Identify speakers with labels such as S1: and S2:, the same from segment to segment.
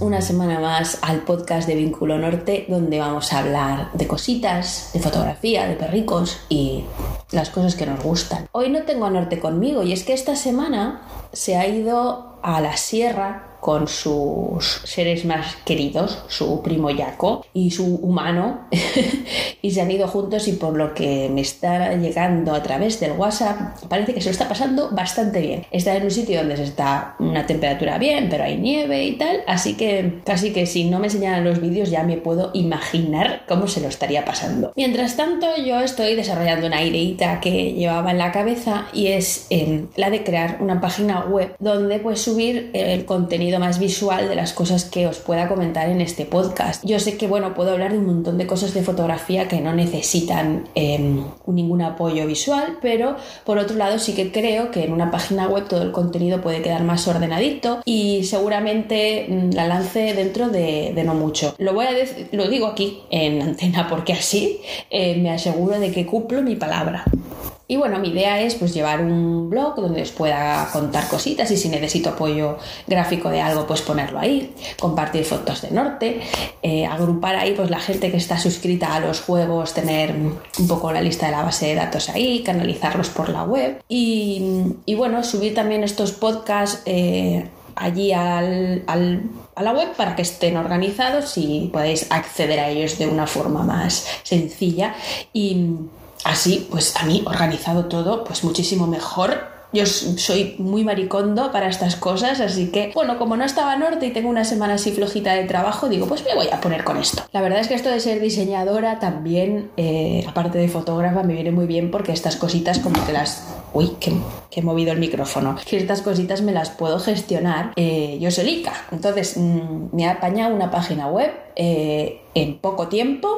S1: una semana más al podcast de Vínculo Norte, donde vamos a hablar de cositas, de fotografía, de perricos y las cosas que nos gustan. Hoy no tengo a Norte conmigo y es que esta semana se ha ido a la sierra con sus seres más queridos, su primo Yaco y su humano, y se han ido juntos y por lo que me está llegando a través del WhatsApp, parece que se lo está pasando bastante bien. Está en un sitio donde se está una temperatura bien, pero hay nieve y tal, así que casi que si no me enseñaran los vídeos ya me puedo imaginar cómo se lo estaría pasando. Mientras tanto, yo estoy desarrollando una ideita que llevaba en la cabeza y es la de crear una página web donde pues subir el contenido más visual de las cosas que os pueda comentar en este podcast. Yo sé que, bueno, puedo hablar de un montón de cosas de fotografía que no necesitan em, ningún apoyo visual, pero por otro lado sí que creo que en una página web todo el contenido puede quedar más ordenadito y seguramente mm, la lance dentro de, no mucho. Lo voy a lo digo aquí en antena porque así eh, me aseguro de que cumplo mi palabra. Y bueno, mi idea es pues llevar un blog donde os pueda contar cositas y si necesito apoyo gráfico de algo, pues ponerlo ahí, compartir fotos de norte, eh, agrupar ahí pues la gente que está suscrita a los juegos, tener un poco la lista de la base de datos ahí, canalizarlos por la web y, bueno, subir también estos podcasts. Eh, allí al, a la web para que estén organizados y podáis acceder a ellos de una forma más sencilla y, así, pues a mí organizado todo, pues muchísimo mejor yo soy muy maricondo para estas cosas, así que, bueno, como no estaba norte y tengo una semana así flojita de trabajo, digo, pues me voy a poner con esto. La verdad es que esto de ser diseñadora también, eh, aparte de fotógrafa, me viene muy bien porque estas cositas como que las... Uy, que, he movido el micrófono. Que estas cositas me las puedo gestionar eh, yo solica. Entonces, mm, me ha apañado una página web eh, en poco tiempo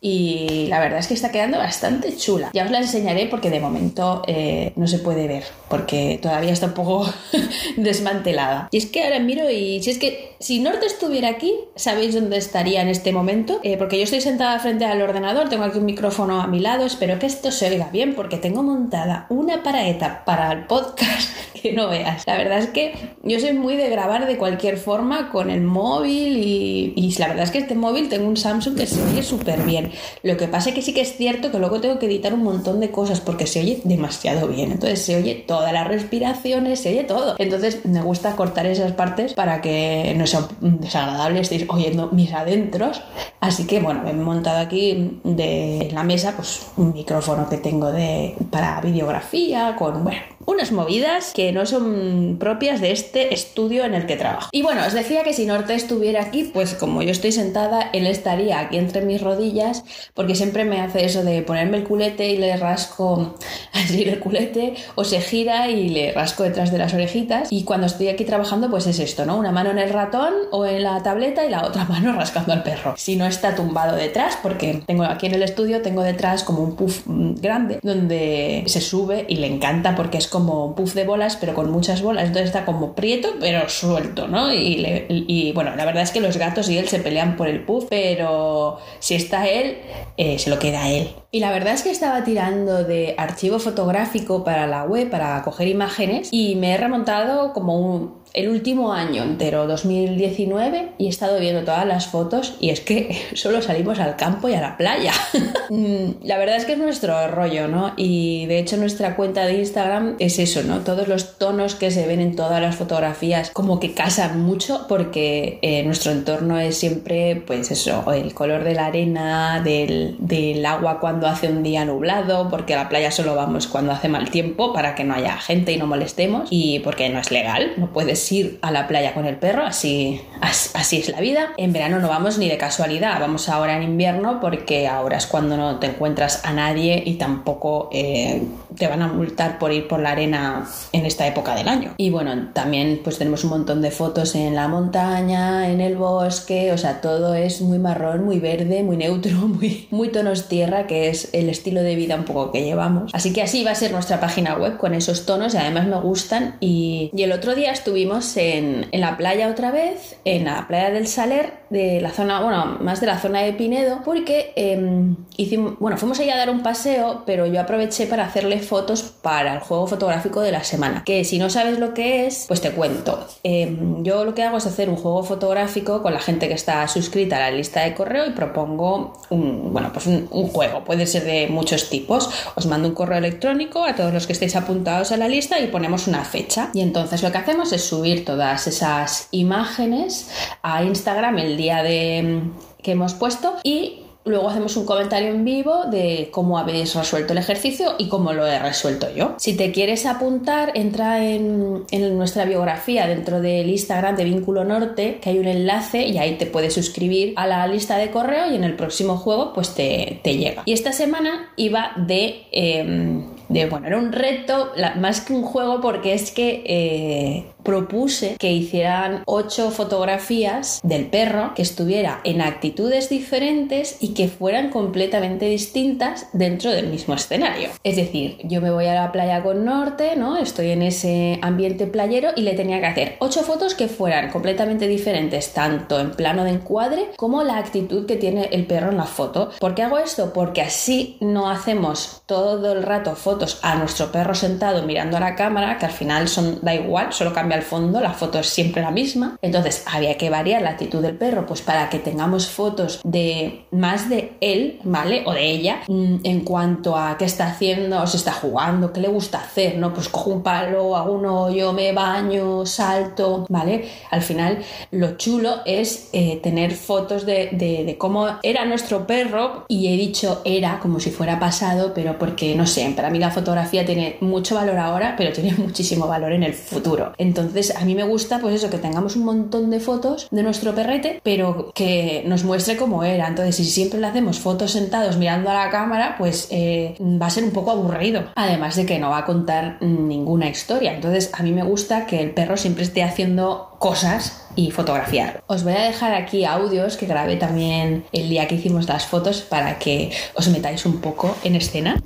S1: y la verdad es que está quedando bastante chula. Ya os la enseñaré porque de momento eh, no se puede ver porque todavía está un poco desmantelada. Y es que ahora miro y si es que si Norte estuviera aquí, ¿sabéis dónde estaría en este momento? Eh, porque yo estoy sentada frente al ordenador, tengo aquí un micrófono a mi lado, espero que esto se oiga bien porque tengo montada una paraeta para el podcast que no veas. La verdad es que yo soy muy de grabar de cualquier forma con el móvil y, y la verdad es que este móvil tengo un Samsung que se oye súper bien. Lo que pasa es que sí que es cierto que luego tengo que editar un montón de cosas porque se oye demasiado bien. Entonces se oye todas las respiraciones, se oye todo. Entonces me gusta cortar esas partes para que no sea desagradable, estéis oyendo mis adentros. Así que bueno, he montado aquí de la mesa pues un micrófono que tengo de, para videografía con, bueno, unas movidas que no son propias de este estudio en el que trabajo. Y bueno, os decía que si Norte estuviera aquí, pues como yo estoy sentada, él estaría aquí entre mis rodillas, porque siempre me hace eso de ponerme el culete y le rasco así el culete, o se gira y le rasco detrás de las orejitas. Y cuando estoy aquí trabajando, pues es esto, ¿no? Una mano en el ratón o en la tableta y la otra mano rascando al perro. Si no está tumbado detrás, porque tengo aquí en el estudio, tengo detrás como un puff mm, grande donde se sube y le encanta porque es como como puff de bolas, pero con muchas bolas. Entonces está como prieto, pero suelto, ¿no? Y, bueno, la verdad es que los gatos y él se pelean por el puff, pero si está él, eh, se lo queda él. Y la verdad es que estaba tirando de archivo fotográfico para la web, para coger imágenes, y me he remontado como un, el último año entero, 2019, y he estado viendo todas las fotos y es que solo salimos al campo y a la playa. Mm, la verdad es que es nuestro rollo, ¿no? Y de hecho nuestra cuenta de Instagram es eso, ¿no? Todos los tonos que se ven en todas las fotografías como que casan mucho porque eh, nuestro entorno es siempre, pues eso, el color de la arena, del, del agua cuando hace un día nublado, porque a la playa solo vamos cuando hace mal tiempo para que no haya gente y no molestemos y porque no es legal, no puedes ir a la playa con el perro, así, así es la vida. En verano no vamos ni de casualidad, vamos ahora en invierno porque ahora es cuando no te encuentras a nadie y tampoco eh, te van a multar por ir por la arena en esta época del año. Y bueno, también pues tenemos un montón de fotos en la montaña, en el bosque, o sea, todo es muy marrón, muy verde, muy neutro, muy, tonos tierra, que es el estilo de vida un poco que llevamos. Así que así va a ser nuestra página web con esos tonos y además me gustan. Y, el otro día estuvimos en, la playa otra vez, en la playa del Saler, de la zona, bueno, más de la zona de Pinedo, porque em, hicimos, bueno, fuimos allá a dar un paseo, pero yo aproveché para hacerle fotos para el juego fotográfico de la semana. Que si no sabes lo que es, pues te cuento. Em, yo lo que hago es hacer un juego fotográfico con la gente que está suscrita a la lista de correo y propongo un, bueno, pues un, un juego. Puede ser de muchos tipos. Os mando un correo electrónico a todos los que estéis apuntados a la lista y ponemos una fecha. Y entonces lo que hacemos es subir todas esas imágenes a Instagram el día de que hemos puesto y Luego hacemos un comentario en vivo de cómo habéis resuelto el ejercicio y cómo lo he resuelto yo. Si te quieres apuntar, entra en, nuestra biografía dentro del Instagram de Vínculo Norte, que hay un enlace y ahí te puedes suscribir a la lista de correo y en el próximo juego pues te, llega. Y esta semana iba de... Em, de, bueno, era un reto, más que un juego, porque es que eh, propuse que hicieran ocho fotografías del perro que estuviera en actitudes diferentes y que fueran completamente distintas dentro del mismo escenario. Es decir, yo me voy a la playa con norte, ¿no? Estoy en ese ambiente playero y le tenía que hacer ocho fotos que fueran completamente diferentes, tanto en plano de encuadre como la actitud que tiene el perro en la foto. ¿Por qué hago esto? Porque así no hacemos todo el rato fotos a nuestro perro sentado mirando a la cámara, que al final son da igual, solo cambia al fondo, la foto es siempre la misma. Entonces había que variar la actitud del perro, pues para que tengamos fotos de más de él, ¿vale? O de ella, mm, en cuanto a qué está haciendo, o se está jugando, qué le gusta hacer, ¿no? Pues cojo un palo, hago un hoyo, me baño, salto, ¿vale? Al final lo chulo es eh, tener fotos de, de cómo era nuestro perro y he dicho era como si fuera pasado, pero porque no sé, para mí la fotografía tiene mucho valor ahora, pero tiene muchísimo valor en el futuro. Entonces, entonces, a mí me gusta, pues eso, que tengamos un montón de fotos de nuestro perrete, pero que nos muestre cómo era. Entonces, si siempre le hacemos fotos sentados mirando a la cámara, pues eh, va a ser un poco aburrido. Además de que no va a contar ninguna historia. Entonces, a mí me gusta que el perro siempre esté haciendo cosas y fotografiar. Os voy a dejar aquí audios que grabé también el día que hicimos las fotos para que os metáis un poco en escena.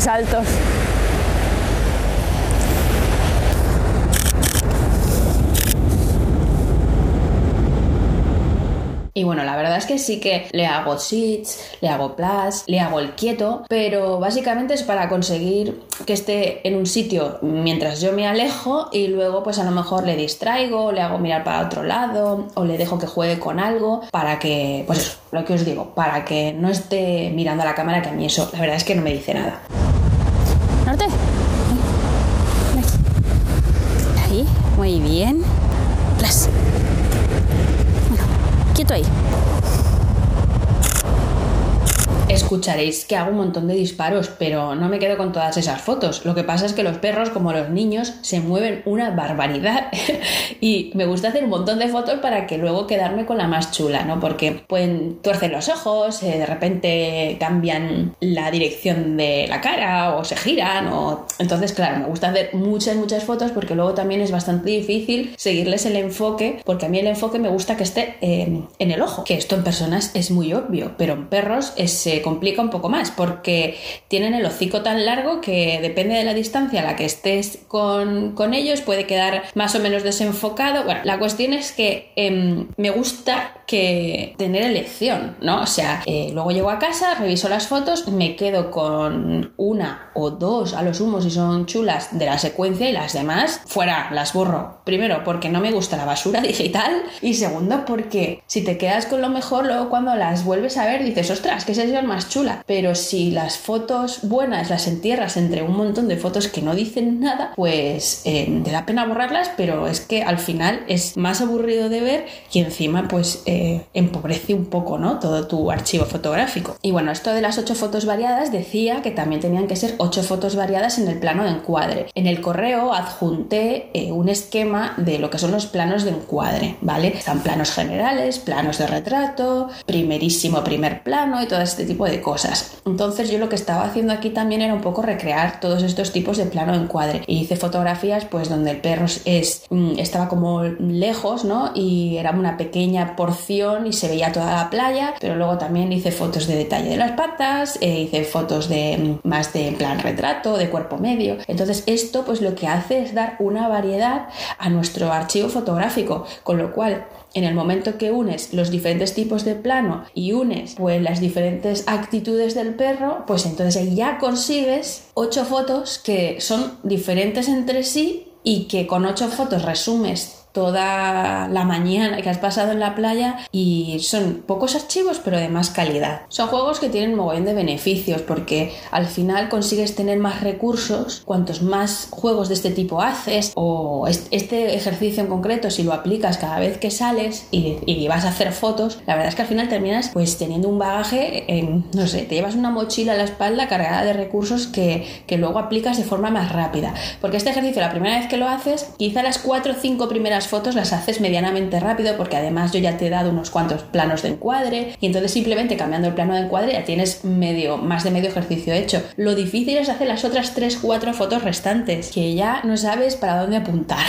S2: Saltos.
S1: Y bueno, la verdad es que sí que le hago sits, le hago plus, le hago el quieto, pero básicamente es para conseguir que esté en un sitio mientras yo me alejo y luego pues a lo mejor le distraigo, le hago mirar para otro lado o le dejo que juegue con algo para que, pues eso, lo que os digo, para que no esté mirando a la cámara, que a mí eso la verdad es que no me dice nada.
S2: Norte. Ahí, muy bien. Plus. Bueno, quieto ahí
S1: escucharéis que hago un montón de disparos, pero no me quedo con todas esas fotos. Lo que pasa es que los perros, como los niños, se mueven una barbaridad y me gusta hacer un montón de fotos para que luego quedarme con la más chula, ¿no? Porque pueden tuercer los ojos, eh, de repente cambian la dirección de la cara o se giran o... Entonces, claro, me gusta hacer muchas, muchas fotos porque luego también es bastante difícil seguirles el enfoque, porque a mí el enfoque me gusta que esté en el ojo, que esto en personas es muy obvio, pero en perros es complica un poco más porque tienen el hocico tan largo que depende de la distancia a la que estés con, ellos puede quedar más o menos desenfocado. Bueno, la cuestión es que em, me gusta que tener elección, ¿no? O sea, eh, luego llego a casa, reviso las fotos, me quedo con una o dos a los humos si son chulas de la secuencia y las demás fuera, las borro. Primero, porque no me gusta la basura digital y segundo, porque si te quedas con lo mejor, luego cuando las vuelves a ver dices, ostras, que sesión más chula. Pero si las fotos buenas las entierras entre un montón de fotos que no dicen nada, pues eh, te da pena borrarlas, pero es que al final es más aburrido de ver y encima pues eh, empobrece un poco, ¿no? Todo tu archivo fotográfico. Y bueno, esto de las ocho fotos variadas decía que también tenían que ser ocho fotos variadas en el plano de encuadre. En el correo adjunté eh, un esquema de lo que son los planos de encuadre, ¿vale? Están planos generales, planos de retrato, primerísimo primer plano y todo este tipo de cosas. Entonces yo lo que estaba haciendo aquí también era un poco recrear todos estos tipos de plano encuadre. Y hice fotografías pues donde el perro es, mm, estaba como lejos, ¿no? Y era una pequeña porción y se veía toda la playa, pero luego también hice fotos de detalle de las patas, eh, hice fotos de más de plan retrato, de cuerpo medio. Entonces esto pues lo que hace es dar una variedad a nuestro archivo fotográfico, con lo cual en el momento que unes los diferentes tipos de plano y unes pues las diferentes actitudes del perro, pues entonces ya consigues ocho fotos que son diferentes entre sí y que con ocho fotos resumes toda la mañana que has pasado en la playa y son pocos archivos pero de más calidad. Son juegos que tienen un mogollón de beneficios porque al final consigues tener más recursos cuantos más juegos de este tipo haces o este ejercicio en concreto si lo aplicas cada vez que sales y, vas a hacer fotos, la verdad es que al final terminas pues teniendo un bagaje, en, no sé, te llevas una mochila a la espalda cargada de recursos que, que luego aplicas de forma más rápida. Porque este ejercicio la primera vez que lo haces, quizá las cuatro o cinco primeras fotos las haces medianamente rápido porque además yo ya te he dado unos cuantos planos de encuadre y entonces simplemente cambiando el plano de encuadre ya tienes medio, más de medio ejercicio hecho. Lo difícil es hacer las otras 3-4 fotos restantes, que ya no sabes para dónde apuntar.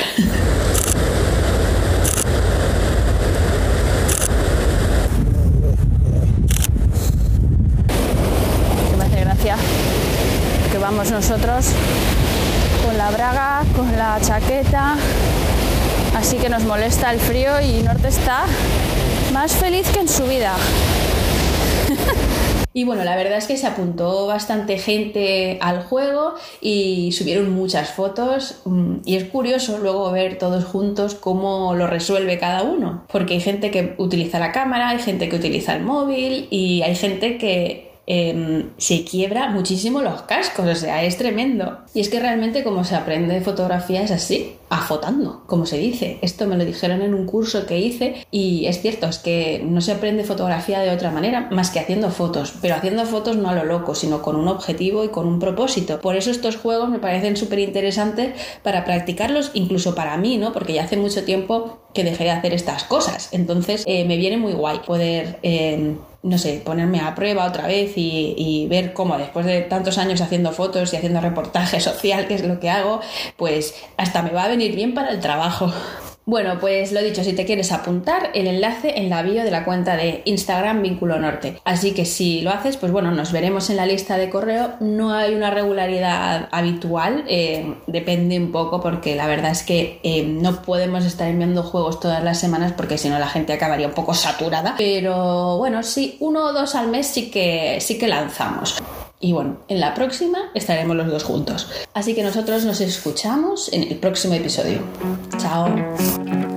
S2: que vamos nosotros con la braga, con la chaqueta, Así que nos molesta el frío y Norte está más feliz que en su vida.
S1: Y bueno, la verdad es que se apuntó bastante gente al juego y subieron muchas fotos mm, y es curioso luego ver todos juntos cómo lo resuelve cada uno, porque hay gente que utiliza la cámara, hay gente que utiliza el móvil y hay gente que Em, se quiebra muchísimo los cascos, o sea, es tremendo. Y es que realmente como se aprende fotografía es así, afotando, como se dice. Esto me lo dijeron en un curso que hice y es cierto, es que no se aprende fotografía de otra manera más que haciendo fotos, pero haciendo fotos no a lo loco, sino con un objetivo y con un propósito. Por eso estos juegos me parecen súper interesantes para practicarlos, incluso para mí, ¿no? Porque ya hace mucho tiempo que dejé de hacer estas cosas. Entonces eh, me viene muy guay poder em, no sé, ponerme a prueba otra vez y, ver cómo después de tantos años haciendo fotos y haciendo reportaje social, que es lo que hago, pues hasta me va a venir bien para el trabajo. Bueno, pues lo dicho, si te quieres apuntar, el enlace en la bio de la cuenta de Instagram Vínculo Norte. Así que si lo haces, pues bueno, nos veremos en la lista de correo. No hay una regularidad habitual, eh, depende un poco porque la verdad es que eh, no podemos estar enviando juegos todas las semanas porque si no la gente acabaría un poco saturada. Pero bueno, sí, uno o dos al mes sí que, sí que lanzamos. Y bueno, en la próxima estaremos los dos juntos. Así que nosotros nos escuchamos en el próximo episodio. Chao.